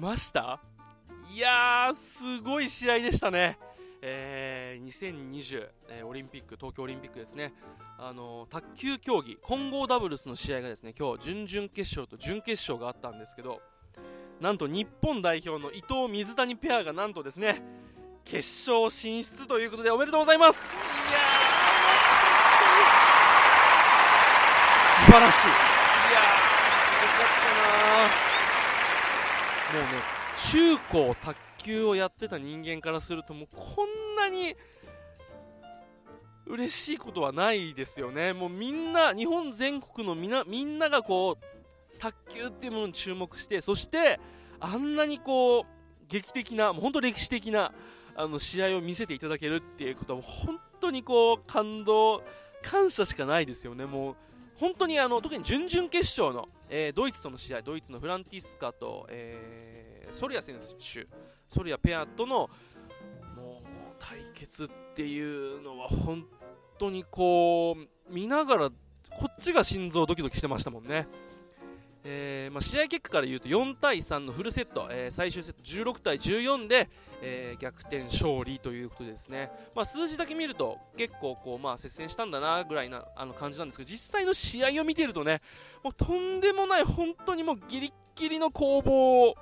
ました？いやー、すごい試合でしたね。えー、2020、え、オリンピック、東京オリンピックですね。あのー、卓球競技、混合ダブルスの試合がですね、今日、準々決勝と準決勝があったんですけど、なんと日本代表の伊藤水谷ペアがなんとですね、決勝進出ということでおめでとうございますいや素晴らしいいやーよかったなもうね中高卓球をやってた人間からするともうこんなに嬉しいことはないですよね。もうみんな日本全国のみなみんながこう卓球っていうものに注目してそしてあんなにこう劇的なもう本当歴史的なあの試合を見せていただけるっていうことは本当にこう感動感謝しかないですよね。もう本当にあの特に準々決勝の、えー、ドイツとの試合ドイツのフランティスカと、えー、ソリア選手ソリアペアとのもう対決っていうのは本当にこう見ながらこっちが心臓ドキドキしてましたもんね。えーまあ、試合結果から言うと4対3のフルセット、えー、最終セット16対14で、えー、逆転勝利ということですね、まあ、数字だけ見ると結構こう、まあ、接戦したんだなぐらいなあの感じなんですけど実際の試合を見てるとねもうとんでもない本当にもうギリギリの攻防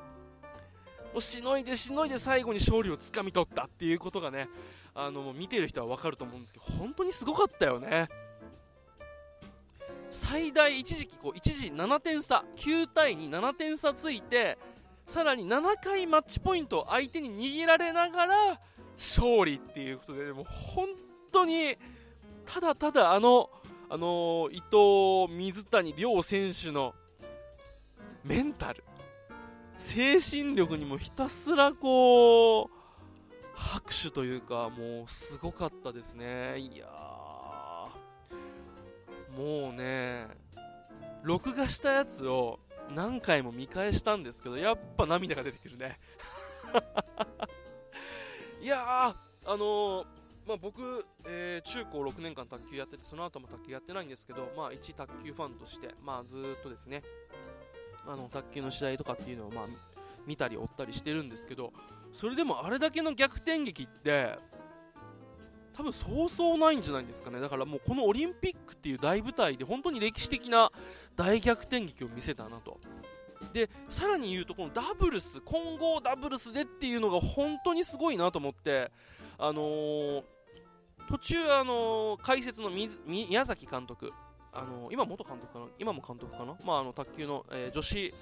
をしのいでしのいで最後に勝利をつかみ取ったっていうことがねあの見てる人は分かると思うんですけど本当にすごかったよね。最大一時期こう一時7点差9対27点差ついてさらに7回マッチポイントを相手に握られながら勝利っていうことでも本当にただただあの、あの伊藤、水谷両選手のメンタル精神力にもひたすらこう拍手というかもうすごかったですね。いやもうね録画したやつを何回も見返したんですけどやっぱ涙が出てくるね。いやーあのー、まあ、僕、えー、中高6年間卓球やっててその後も卓球やってないんですけど、まあ、一卓球ファンとして、まあ、ずっとですねあの卓球の試合とかっていうのを、まあ、見たり追ったりしてるんですけどそれでもあれだけの逆転劇って多分そうそうないんじゃないですかね。だからもうこのオリンピックっていう大舞台で本当に歴史的な大逆転劇を見せたなと。でさらに言うとこのダブルス混合ダブルスでっていうのが本当にすごいなと思ってあのー、途中、あのー、解説の宮崎監督、あのー、今元監督かな？今も監督かな、まあ、あの卓球の、え女子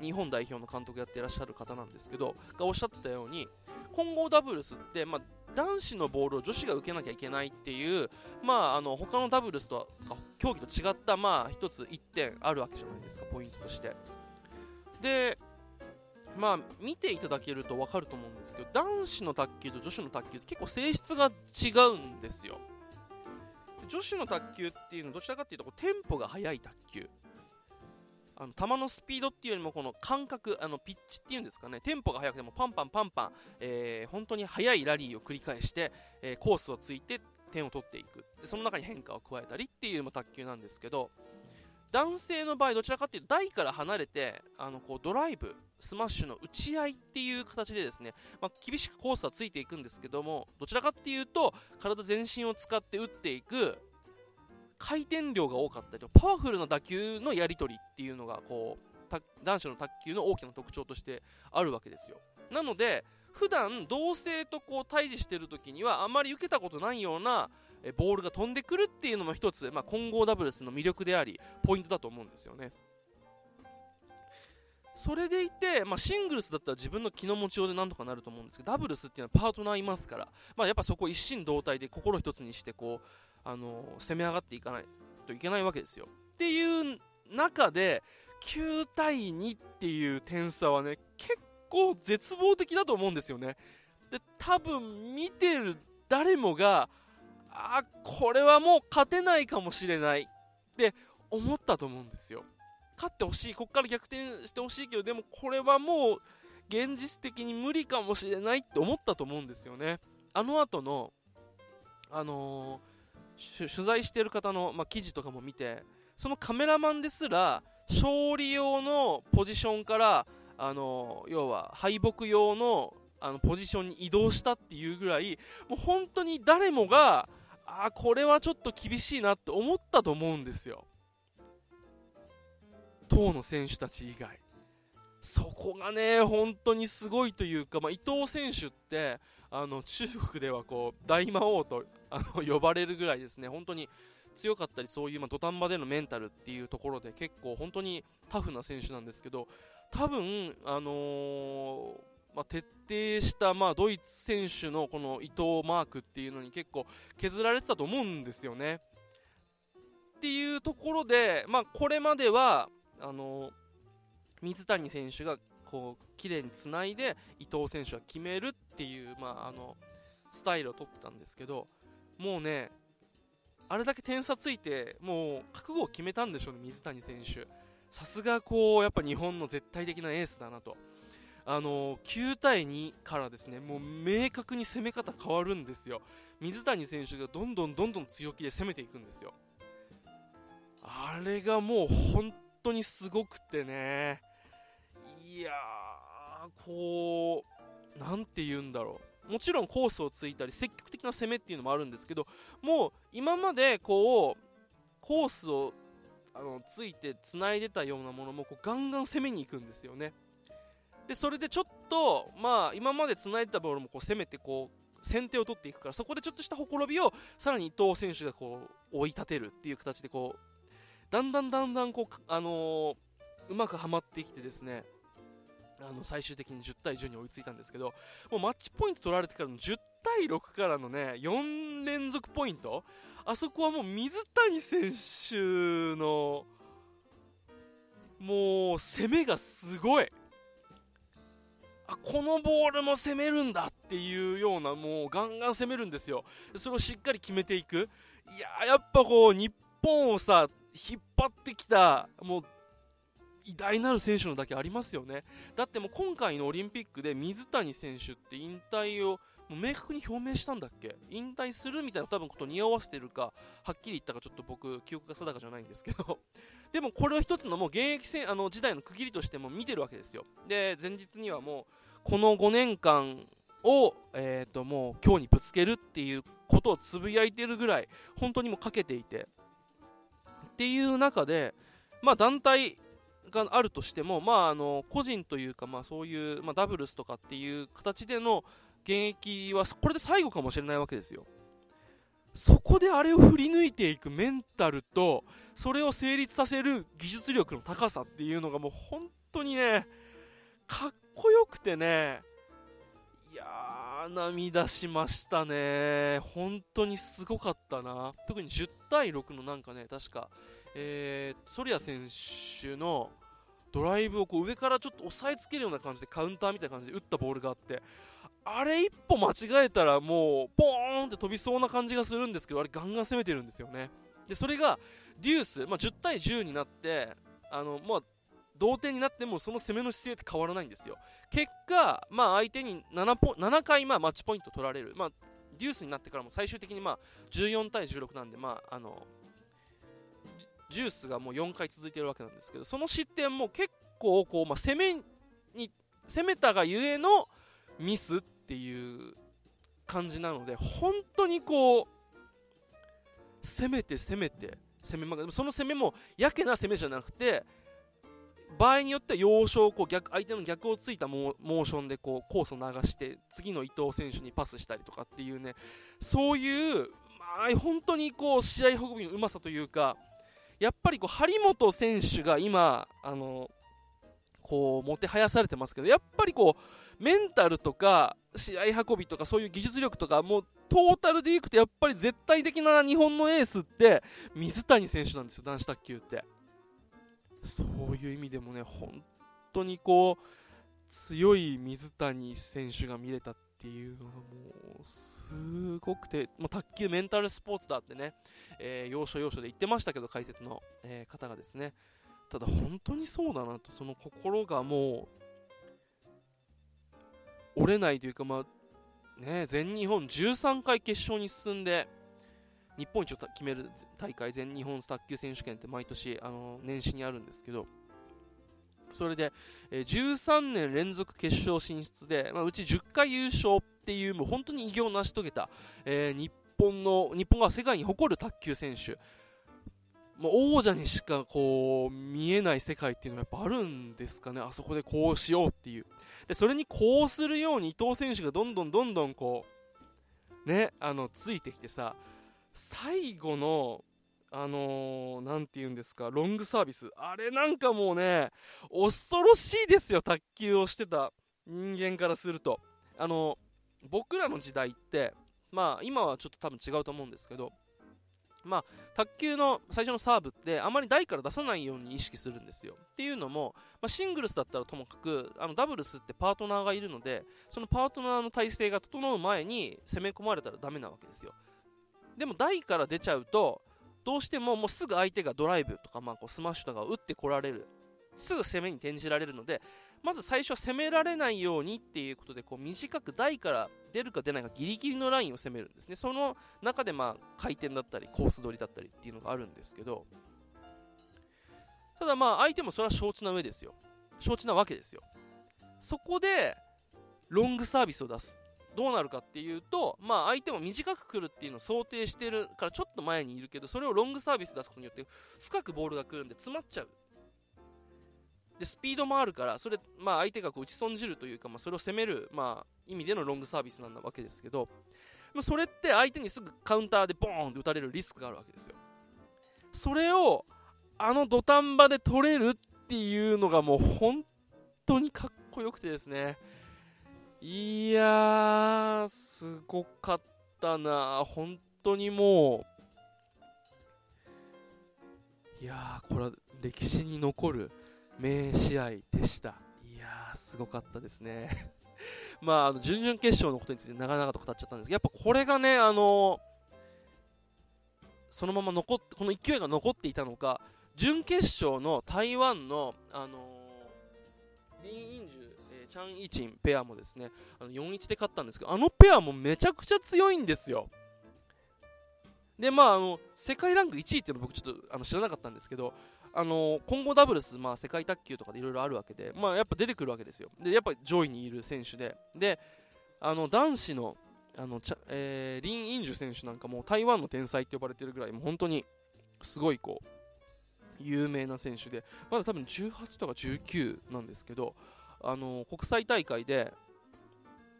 日本代表の監督やってらっしゃる方なんですけどがおっしゃってたように混合ダブルスって、まあ、男子のボールを女子が受けなきゃいけないっていう、まあ、あの他のダブルスと競技と違った、まあ、一つ1点あるわけじゃないですか、ポイントとして。で、まあ、見ていただけると分かると思うんですけど、男子の卓球と女子の卓球って結構性質が違うんですよ。女子の卓球っていうのはどちらかっていうとこうテンポが速い卓球あの球のスピードっていうよりもこの感覚あのピッチっていうんですかね。テンポが速くてもパンパンパンパン、えー、本当に速いラリーを繰り返して、えー、コースをついて点を取っていく。でその中に変化を加えたりっていうのも卓球なんですけど男性の場合どちらかっていうと台から離れてあのこうドライブスマッシュの打ち合いっていう形でですね、まあ、厳しくコースはついていくんですけどもどちらかっていうと体全身を使って打っていく回転量が多かったりとパワフルな打球のやり取りっていうのがこう男子の卓球の大きな特徴としてあるわけですよ。なので普段同性とこう対峙している時にはあまり受けたことないようなボールが飛んでくるっていうのも一つ、まあ、混合ダブルスの魅力でありポイントだと思うんですよね。それでいて、まあ、シングルスだったら自分の気の持ちようでなんとかなると思うんですけどダブルスっていうのはパートナーいますから、まあ、やっぱそこ一心同体で心一つにしてこうあの攻め上がっていかないといけないわけですよ。っていう中で9対2っていう点差はね結構絶望的だと思うんですよね。で多分見てる誰もがあこれはもう勝てないかもしれないって思ったと思うんですよ。勝ってほしい、ここから逆転してほしいけど、でもこれはもう現実的に無理かもしれないって思ったと思うんですよね。あの後の、あのー取材している方の、まあ、記事とかも見てそのカメラマンですら勝利用のポジションからあの要は敗北用のあのポジションに移動したっていうぐらいもう本当に誰もがあこれはちょっと厳しいなって思ったと思うんですよ。当の選手たち以外。そこがね本当にすごいというか、まあ、伊藤選手ってあの中国ではこう大魔王とあの呼ばれるぐらいですね本当に強かったりそういう、まあ、土壇場でのメンタルっていうところで結構本当にタフな選手なんですけど多分、あのー、まあ、徹底した、まあ、ドイツ選手のこの伊藤マークっていうのに結構削られてたと思うんですよね。っていうところで、まあ、これまではあのー、水谷選手がこう綺麗につないで伊藤選手が決めるっていう、まあ、あのスタイルをとってたんですけどもうねあれだけ点差ついてもう覚悟を決めたんでしょうね水谷選手。さすがこうやっぱ日本の絶対的なエースだなと。あの9対2からですねもう明確に攻め方変わるんですよ。水谷選手がどんどんどんどん強気で攻めていくんですよ。あれがもう本当にすごくてね。いやーこうなんて言うんだろう。もちろんコースをついたり積極的な攻めっていうのもあるんですけどもう今までこうコースをあのついてつないでたようなものもこうガンガン攻めに行くんですよね。でそれでちょっと、まあ、今までつないでたボールもこう攻めてこう先手を取っていくからそこでちょっとしたほころびをさらに伊藤選手がこう追い立てるっていう形でこうだんだんだんだんこう、あのー、うまくはまってきてですねあの最終的に10対10に追いついたんですけどもうマッチポイント取られてからの10対6からのね4連続ポイントあそこはもう水谷選手のもう攻めがすごい。あこのボールも攻めるんだっていうようなもうガンガン攻めるんですよ。それをしっかり決めていく。いややっぱこう日本をさ引っ張ってきたもう偉大なる選手のだけありますよね。だってもう今回のオリンピックで水谷選手って引退をもう明確に表明したんだっけ？引退するみたいな多分ことに合わせてるかはっきり言ったかちょっと僕記憶が定かじゃないんですけど。でもこれは一つのもう現役戦あの時代の区切りとしても見てるわけですよ。で前日にはもうこの5年間を、えー、ともう今日にぶつけるっていうことをつぶやいてるぐらい本当にもかけていて。っていう中で、まあ、団体があるとしても、まあ、あの個人というか、まあ、そういう、まあ、ダブルスとかっていう形での現役はこれで最後かもしれないわけですよ。そこであれを振り抜いていくメンタルとそれを成立させる技術力の高さっていうのがもう本当にねかっこよくてねいやー涙しましたね本当にすごかったな特に10対6のなんかね確かえー、ソリア選手のドライブをこう上からちょっと押さえつけるような感じでカウンターみたいな感じで打ったボールがあってあれ一歩間違えたらもうポーンって飛びそうな感じがするんですけどあれガンガン攻めてるんですよね。でそれがデュース、まあ、10対10になってあの、まあ、同点になってもその攻めの姿勢って変わらないんですよ。結果、まあ、相手に 7, ポ7回まあマッチポイント取られる、まあ、デュースになってからも最終的にまあ14対16なんで、まあ、あのジュースがもう4回続いてるわけなんですけどその失点も結構こう、まあ、攻めに攻めたがゆえのミスっていう感じなので本当にこう攻めて攻めて攻めまその攻めもやけな攻めじゃなくて場合によっては要所をこう逆相手の逆をついたモーションでこうコースを流して次の伊藤選手にパスしたりとかっていうねそういう、まあ、本当にこう試合運びのうまさというかやっぱりこう張本選手が今あのこうもてはやされてますけどやっぱりこうメンタルとか試合運びとかそういう技術力とかもうトータルでいくとやっぱり絶対的な日本のエースって水谷選手なんですよ男子卓球って。そういう意味でもね本当にこう強い水谷選手が見れたっていうのがもうすごくて、まあ、卓球メンタルスポーツだってね、えー、要所要所で言ってましたけど解説の、えー、方がですね。ただ本当にそうだなとその心がもう折れないというか、まあね、全日本13回決勝に進んで日本一を決める大会全日本卓球選手権って毎年あの年始にあるんですけどそれで、えー、13年連続決勝進出で、まあ、うち10回優勝っていう、もう本当に偉業を成し遂げた、えー、日本の、日本が世界に誇る卓球選手。もう王者にしかこう見えない世界っていうのはやっぱあるんですかね、あそこでこうしようっていう。で、それにこうするように伊藤選手がどんどんどんどんこう、ね、あの、ついてきてさ、最後の、あのー、なんて言うんですか、ロングサービス。あれなんかもうね、恐ろしいですよ、卓球をしてた人間からすると。あのー、僕らの時代って、まあ今はちょっと多分違うと思うんですけど、まあ、卓球の最初のサーブってあまり台から出さないように意識するんですよ。っていうのも、まあ、シングルスだったらともかくあのダブルスってパートナーがいるのでそのパートナーの体勢が整う前に攻め込まれたらダメなわけですよ。でも台から出ちゃうとどうしてももうすぐ相手がドライブとか、まあ、こうスマッシュとか打ってこられる。すぐ攻めに転じられるのでまず最初は攻められないようにっていうことでこう短く台から出るか出ないかギリギリのラインを攻めるんですね。その中でまあ回転だったりコース取りだったりっていうのがあるんですけど。ただまあ相手もそれは承知な上ですよ。承知なわけですよ。そこでロングサービスを出す。どうなるかっていうと、まあ、相手も短く来るっていうのを想定してるからちょっと前にいるけどそれをロングサービス出すことによって深くボールが来るんで詰まっちゃう。でスピードもあるからそれ、まあ、相手がこう打ち損じるというか、まあ、それを攻める、まあ、意味でのロングサービスなんだわけですけど、まあ、それって相手にすぐカウンターでボーンって打たれるリスクがあるわけですよ。それをあの土壇場で取れるっていうのがもう本当にかっこよくてですね。いやーすごかったな本当にもういやーこれは歴史に残る名試合でした。いやー、すごかったですね。まあ、あの準々決勝のことについて長々と語っちゃったんですけど、やっぱこれがね、あのー、そのまま残っ、この勢いが残っていたのか、準決勝の台湾の、あのー、リン・インジュ、えー、チャン・イチンペアもですね、あの4-1で勝ったんですけど、あのペアもめちゃくちゃ強いんですよ。で、まあ、あの、世界ランク1位っていうの僕ちょっとあの知らなかったんですけど、あの混合ダブルス、まあ、世界卓球とかでいろいろあるわけで、まあ、やっぱ出てくるわけですよ。で、やっぱ上位にいる選手で、で、あの男子のあのちゃ、えー、リン・インジュ選手なんかも台湾の天才って呼ばれてるぐらい、もう本当にすごいこう有名な選手で、まだ多分18とか19なんですけど、あの国際大会で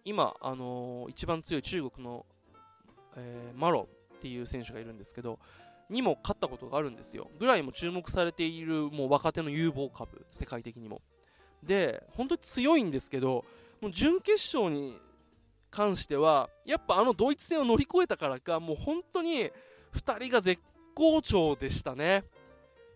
今、あの一番強い中国の、えー、マロっていう選手がいるんですけど、にも勝ったことがあるんですよ。ぐらいも注目されているもう若手の有望株、世界的にも。で、本当に強いんですけど、もう準決勝に関しては、やっぱあのドイツ戦を乗り越えたからか、もう本当に2人が絶好調でしたね。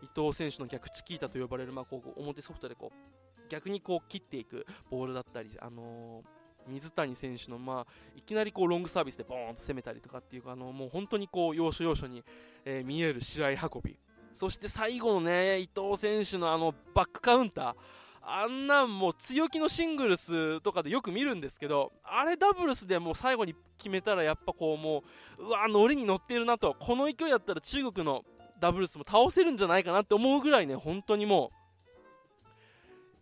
伊藤選手の逆チキータと呼ばれる、まあ、こう表ソフトでこう逆にこう切っていくボールだったり、あのー水谷選手の、まあ、いきなりこうロングサービスでボーンと攻めたりとかっていうかあのもう本当にこう要所要所に、えー、見える試合運び。そして最後のね伊藤選手のあのバックカウンター。あんなんもう強気のシングルスとかでよく見るんですけどあれダブルスでもう最後に決めたらやっぱこうもううわノリに乗ってるなと。この勢いだったら中国のダブルスも倒せるんじゃないかなって思うぐらいね本当にもう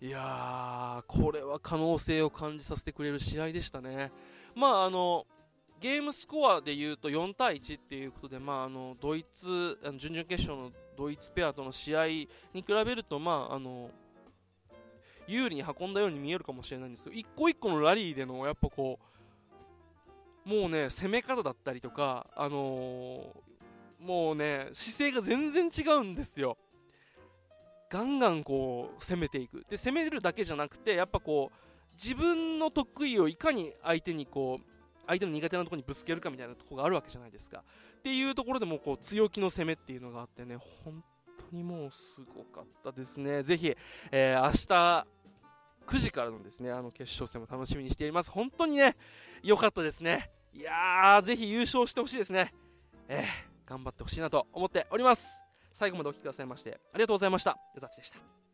いやー、これは可能性を感じさせてくれる試合でしたね。まあ、あの、ゲームスコアでいうと4対1っていうことで、まあ、あのドイツあの準々決勝のドイツペアとの試合に比べると、まあ、あの有利に運んだように見えるかもしれないんですけど一個一個のラリーでのやっぱこうもうね攻め方だったりとか、あのー、もうね姿勢が全然違うんですよ。ガンガンこう攻めていく。で攻めるだけじゃなくてやっぱこう自分の得意をいかに相手にこう相手の苦手なところにぶつけるかみたいなところがあるわけじゃないですか。っていうところでもこう強気の攻めっていうのがあってね本当にもうすごかったですね。ぜひ、えー、明日9時からのですねあの決勝戦も楽しみにしています。本当にね良かったですね。いやーぜひ優勝してほしいですね。えー、頑張ってほしいなと思っております。最後までお聴きくださいましてありがとうございました。よざちでした。